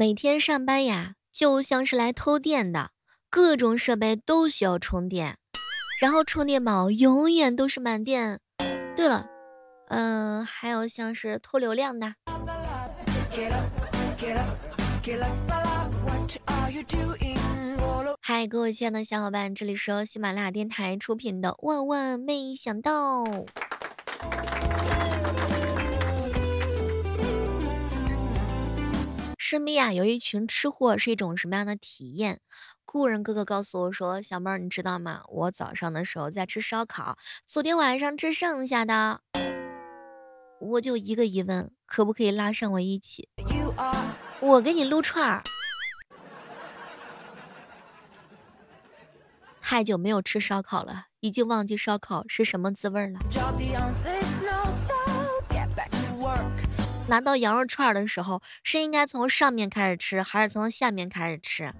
每天上班呀，就像是来偷电的，各种设备都需要充电，然后充电宝永远都是满电。对了，嗯，还有像是偷流量的。嗨，各位亲爱的小伙伴，这里是喜马拉雅电台出品的《万万没想到》。身边啊有一群吃货是一种什么样的体验？故人哥哥告诉我说，小妹儿你知道吗？我早上的时候在吃烧烤，昨天晚上吃剩下的。我就一个疑问，可不可以拉上我一起？我给你撸串儿。太久没有吃烧烤了，已经忘记烧烤是什么滋味了。拿到羊肉串的时候，是应该从上面开始吃，还是从下面开始吃？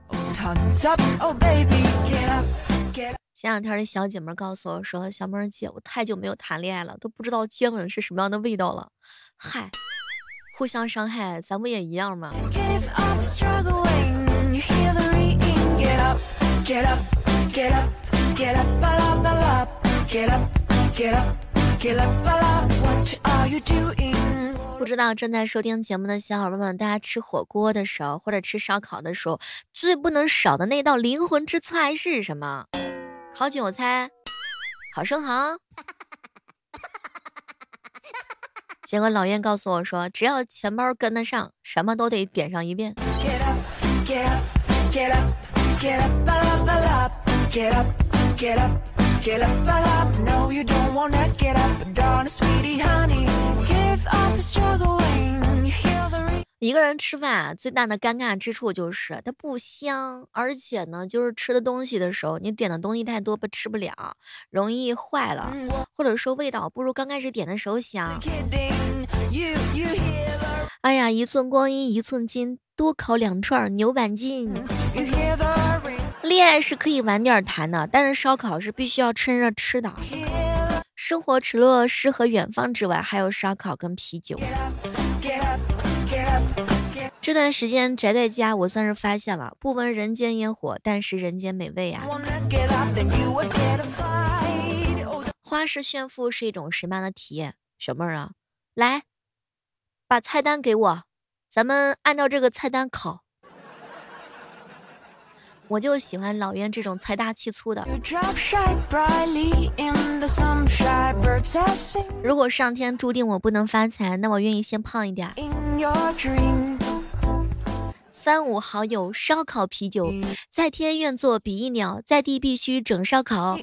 前两天的小姐妹告诉我说，小妹儿姐，我太久没有谈恋爱了，都不知道接吻是什么样的味道了。嗨，互相伤害，咱不也一样吗？不知道正在收听节目的小伙伴们，大家吃火锅的时候或者吃烧烤的时候，最不能少的那道灵魂之菜是什么？烤韭菜，烤生蚝。结果老燕告诉我说，只要钱包跟得上，什么都得点上一遍。一个人吃饭啊，最大的尴尬之处就是它不香，而且呢，就是吃的东西的时候，你点的东西太多不吃不了，容易坏了，或者说味道不如刚开始点的时候香。哎呀，一寸光阴一寸金，多烤两串牛板筋。恋爱是可以晚点谈的，但是烧烤是必须要趁热吃的。生活除了诗和远方之外，还有烧烤跟啤酒。这段时间宅在家，我算是发现了，不闻人间烟火，但是人间美味啊。花式炫富是一种什么样的体验？小妹儿啊，来，把菜单给我，咱们按照这个菜单烤。我就喜欢老袁这种财大气粗的。如果上天注定我不能发财，那我愿意先胖一点。三五好友烧烤啤酒，在天愿作比翼鸟，在地必须整烧烤。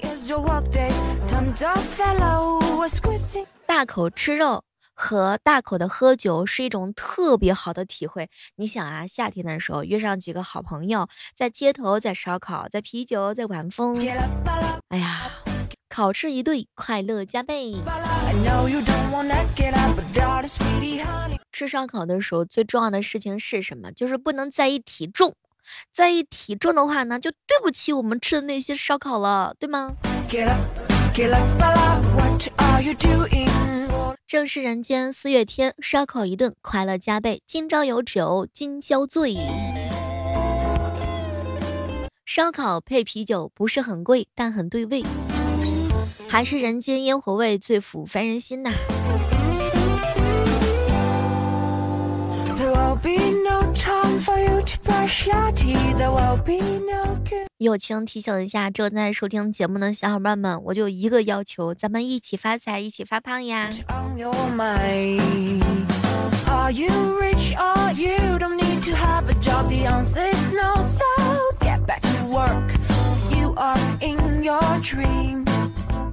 大口吃肉和大口的喝酒是一种特别好的体会。你想啊，夏天的时候约上几个好朋友，在街头，在烧烤，在啤酒，在晚风，哎呀，烤翅一对，快乐加倍。吃烧烤的时候，最重要的事情是什么？就是不能在意体重，在意体重的话呢，就对不起我们吃的那些烧烤了，对吗？正是人间四月天，烧烤一顿，快乐加倍。今朝有酒今宵醉，烧烤配啤酒不是很贵，但很对味，还是人间烟火味最抚凡人心呐。友情提醒一下正在收听节目的小伙伴们，我就一个要求，咱们一起发财，一起发胖呀！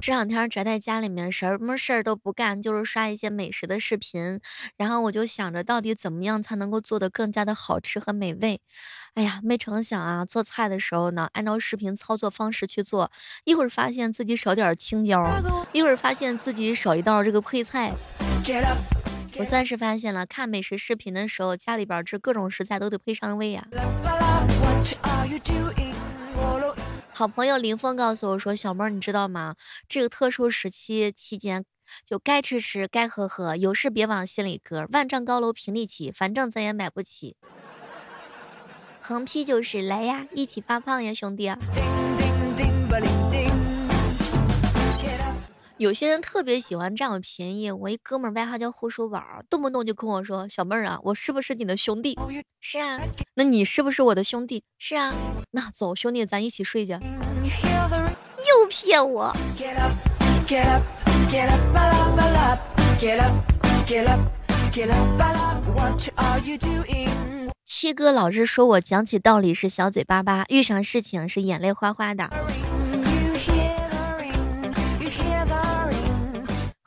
这两天宅在家里面，什么事儿都不干，就是刷一些美食的视频。然后我就想着，到底怎么样才能够做的更加的好吃和美味？哎呀，没成想啊，做菜的时候呢，按照视频操作方式去做，一会儿发现自己少点青椒，一会儿发现自己少一道这个配菜。我算是发现了，看美食视频的时候，家里边这各种食材都得配上位呀。好朋友林峰告诉我说：“小妹儿，你知道吗？这个特殊时期期间，就该吃吃，该喝喝，有事别往心里搁，万丈高楼平地起，反正咱也买不起。”横批就是来呀，一起发胖呀，兄弟。有些人特别喜欢占我便宜，我一哥们儿外号叫护手宝，动不动就跟我说小妹儿啊，我是不是你的兄弟？是啊，那你是不是我的兄弟？是啊，那走兄弟，咱一起睡去。又骗我。七哥老是说我讲起道理是小嘴巴巴，遇上事情是眼泪哗哗的。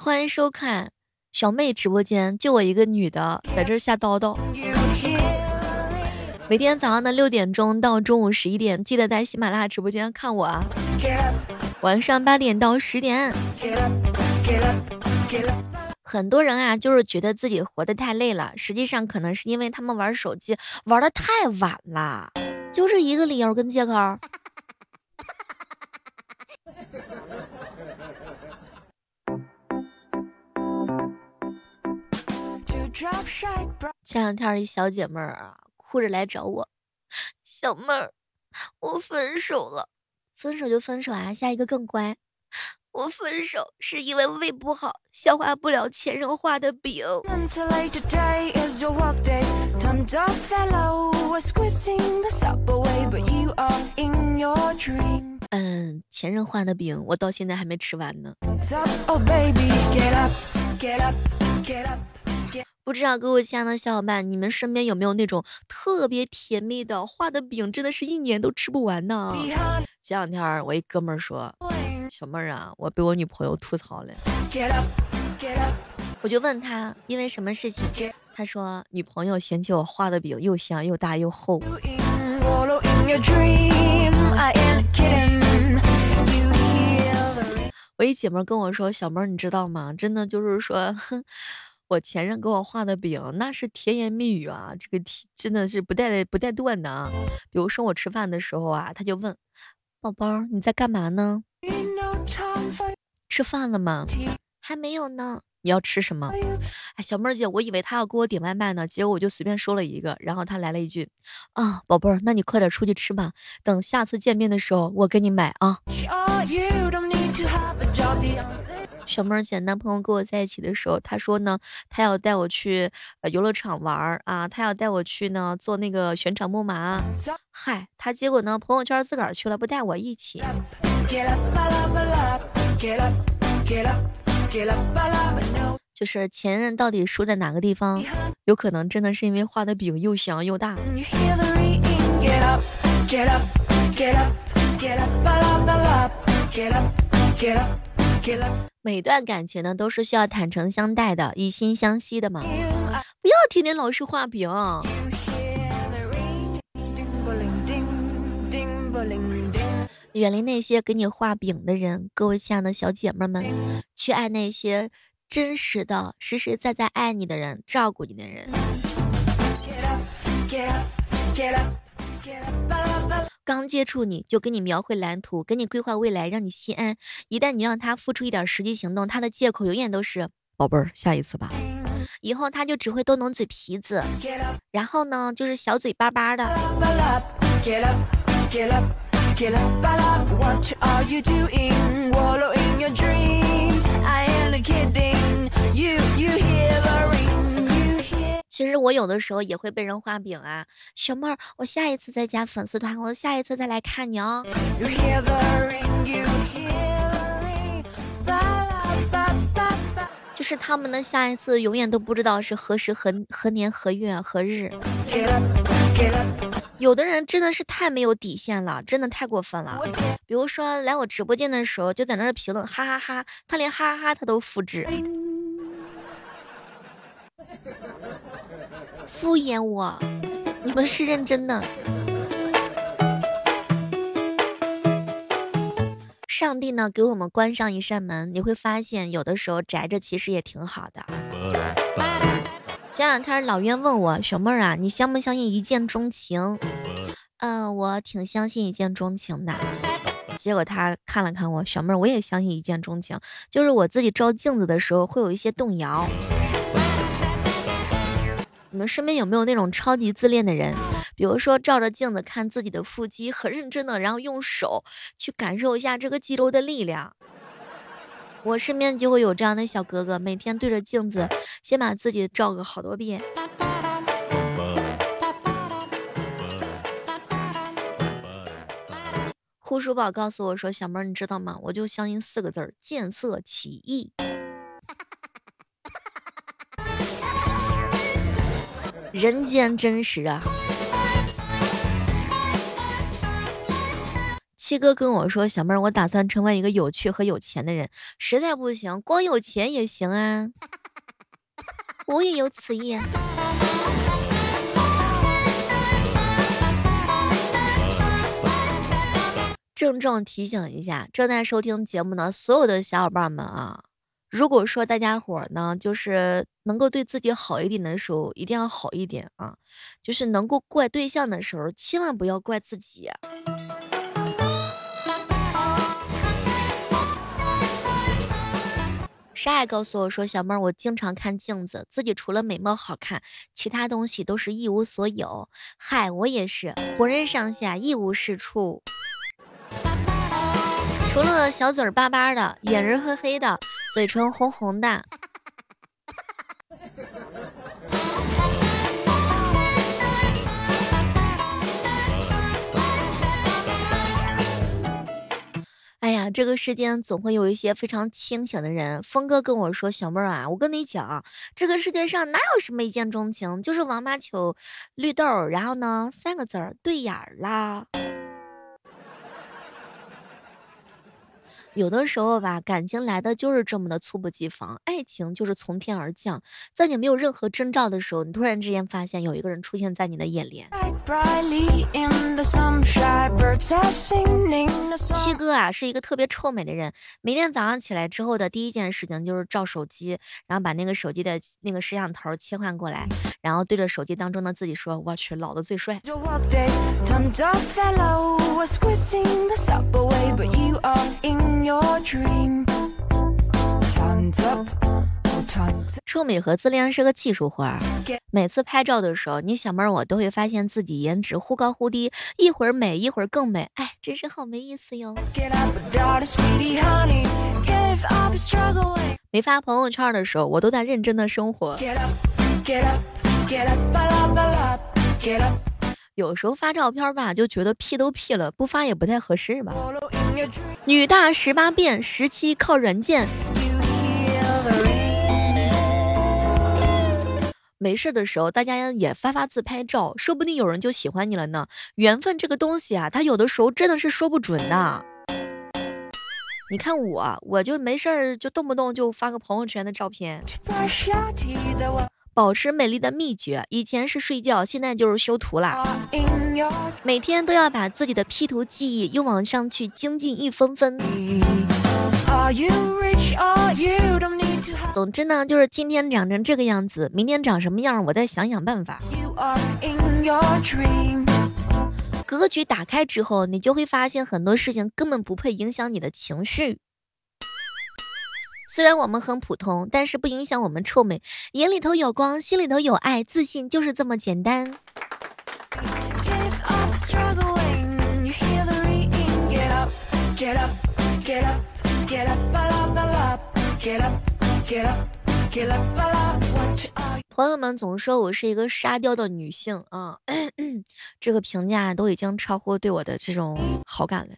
欢迎收看小妹直播间，就我一个女的在这瞎叨叨。每天早上的六点钟到中午十一点，记得在喜马拉雅直播间看我啊。晚上八点到十点。很多人啊，就是觉得自己活得太累了，实际上可能是因为他们玩手机玩的太晚了，就这一个理由跟借口。这两天一小姐妹儿啊，哭着来找我，小妹儿，我分手了，分手就分手啊，下一个更乖。我分手是因为胃不好，消化不了前任画的饼。嗯，前任画的饼，我到现在还没吃完呢。不知道各位亲爱的小伙伴，你们身边有没有那种特别甜蜜的画的饼，真的是一年都吃不完呢？前两天我一哥们儿说，小妹儿啊，我被我女朋友吐槽了。我就问他因为什么事情，他说女朋友嫌弃我画的饼又香又大又厚。我一姐妹跟我说，小妹儿你知道吗？真的就是说。我前任给我画的饼，那是甜言蜜语啊，这个甜真的是不带不带断的啊。比如说我吃饭的时候啊，他就问宝宝你在干嘛呢？吃饭了吗？还没有呢。你要吃什么？哎，小妹儿姐，我以为他要给我点外卖呢，结果我就随便说了一个，然后他来了一句啊，宝贝儿，那你快点出去吃吧，等下次见面的时候我给你买啊。小妹儿姐男朋友跟我在一起的时候，他说呢，他要带我去游乐场玩啊，他要带我去呢坐那个旋转木马。嗨，他结果呢朋友圈自个儿去了，不带我一起。就是前任到底输在哪个地方？有可能真的是因为画的饼又香又大。每段感情呢都是需要坦诚相待的，以心相惜的嘛。不要天天老是画饼。远离那些给你画饼的人，各位亲爱的小姐妹们，去爱那些真实的、实实在在爱你的人，照顾你的人。刚接触你就给你描绘蓝图，给你规划未来，让你心安。一旦你让他付出一点实际行动，他的借口永远都是宝贝儿，下一次吧。以后他就只会动动嘴皮子，然后呢就是小嘴巴巴的。其实我有的时候也会被人画饼啊，小妹儿，我下一次再加粉丝团，我下一次再来看你哦。就是他们的下一次永远都不知道是何时何何年何月何日。有的人真的是太没有底线了，真的太过分了。比如说来我直播间的时候就在那儿评论哈哈哈，他连哈哈哈他都复制。敷衍我，你们是认真的。上帝呢，给我们关上一扇门，你会发现有的时候宅着其实也挺好的。前两天老冤问我，小妹儿啊，你相不相信一见钟情？嗯，我挺相信一见钟情的。结果他看了看我，小妹儿，我也相信一见钟情，就是我自己照镜子的时候会有一些动摇。你们身边有没有那种超级自恋的人？比如说照着镜子看自己的腹肌，很认真的，然后用手去感受一下这个肌肉的力量。我身边就会有这样的小哥哥，每天对着镜子，先把自己照个好多遍。护书宝告诉我说：“小妹儿，你知道吗？我就相信四个字儿，见色起意。”人间真实啊！七哥跟我说，小妹儿，我打算成为一个有趣和有钱的人，实在不行，光有钱也行啊。我也有此意。郑重提醒一下，正在收听节目的所有的小伙伴们啊。如果说大家伙呢，就是能够对自己好一点的时候，一定要好一点啊。就是能够怪对象的时候，千万不要怪自己。沙爱告诉我说，小妹儿，我经常看镜子，自己除了美貌好看，其他东西都是一无所有。嗨，我也是，浑身上下一无是处，除了小嘴巴巴的，眼仁黑黑的。嘴唇红红的。哎呀，这个世间总会有一些非常清醒的人。峰哥跟我说，小妹儿啊，我跟你讲，这个世界上哪有什么一见钟情，就是王八球、绿豆，然后呢，三个字儿对眼儿啦。有的时候吧，感情来的就是这么的猝不及防，爱情就是从天而降，在你没有任何征兆的时候，你突然之间发现有一个人出现在你的眼帘。七哥啊，是一个特别臭美的人，每天早上起来之后的第一件事情就是照手机，然后把那个手机的那个摄像头切换过来，然后对着手机当中的自己说：“我去，老子最帅。”臭美和自恋是个技术活儿，每次拍照的时候，你小妹儿我都会发现自己颜值忽高忽低，一会儿美一会儿更美，哎，真是好没意思哟。没发朋友圈的时候，我都在认真的生活。有时候发照片吧，就觉得 P 都 P 了，不发也不太合适吧。女大十八变，十七靠软件。没事的时候，大家也发发自拍照，说不定有人就喜欢你了呢。缘分这个东西啊，它有的时候真的是说不准的。你看我，我就没事儿就动不动就发个朋友圈的照片。保持美丽的秘诀，以前是睡觉，现在就是修图啦。每天都要把自己的 P 图技艺又往上去精进一分分。总之呢，就是今天长成这个样子，明天长什么样，我再想想办法。格局打开之后，你就会发现很多事情根本不配影响你的情绪。虽然我们很普通，但是不影响我们臭美。眼里头有光，心里头有爱，自信就是这么简单。朋友们总说我是一个沙雕的女性啊，这个评价都已经超乎对我的这种好感了。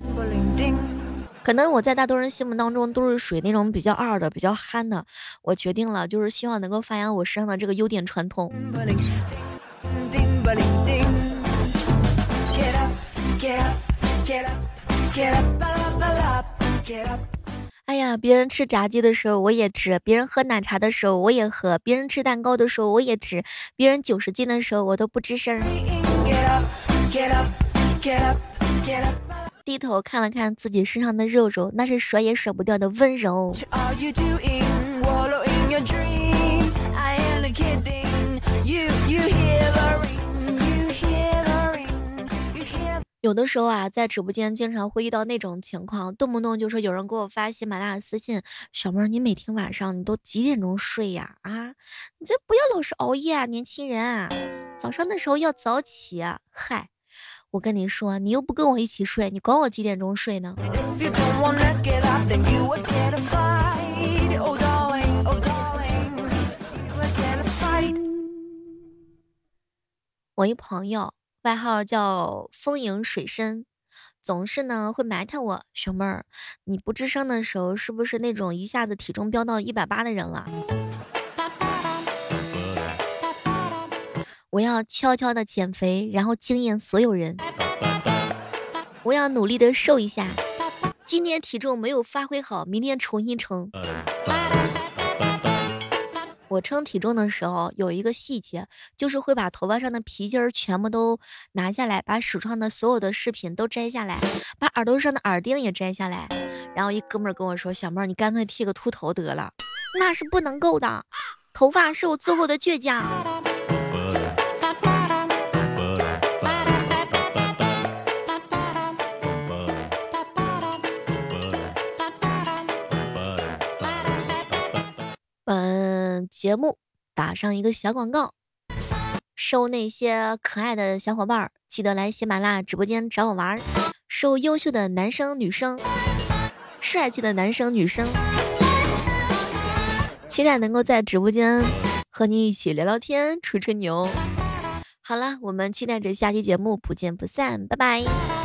可能我在大多人心目当中都是属于那种比较二的、比较憨的。我决定了，就是希望能够发扬我身上的这个优点传统。哎呀，别人吃炸鸡的时候我也吃，别人喝奶茶的时候我也喝，别人吃蛋糕的时候我也吃，别人九十斤的时候我都不吱声。低头看了看自己身上的肉肉，那是舍也舍不掉的温柔。有的时候啊，在直播间经常会遇到那种情况，动不动就说有人给我发喜马拉雅私信，小妹儿，你每天晚上你都几点钟睡呀？啊，你这不要老是熬夜啊，年轻人，早上的时候要早起。嗨，我跟你说，你又不跟我一起睡，你管我几点钟睡呢？我一朋友。外号叫风影水深，总是呢会埋汰我，熊妹儿，你不吱声的时候是不是那种一下子体重飙到一百八的人了？我要悄悄的减肥，然后惊艳所有人。我要努力的瘦一下，今天体重没有发挥好，明天重新称。我称体重的时候有一个细节，就是会把头发上的皮筋儿全部都拿下来，把手上的所有的饰品都摘下来，把耳朵上的耳钉也摘下来。然后一哥们儿跟我说：“小妹儿，你干脆剃个秃头得了。”那是不能够的，头发是我最后的倔强。节目打上一个小广告，收那些可爱的小伙伴，记得来喜马拉雅直播间找我玩。收优秀的男生女生，帅气的男生女生，期待能够在直播间和你一起聊聊天，吹吹牛。好了，我们期待着下期节目，不见不散，拜拜。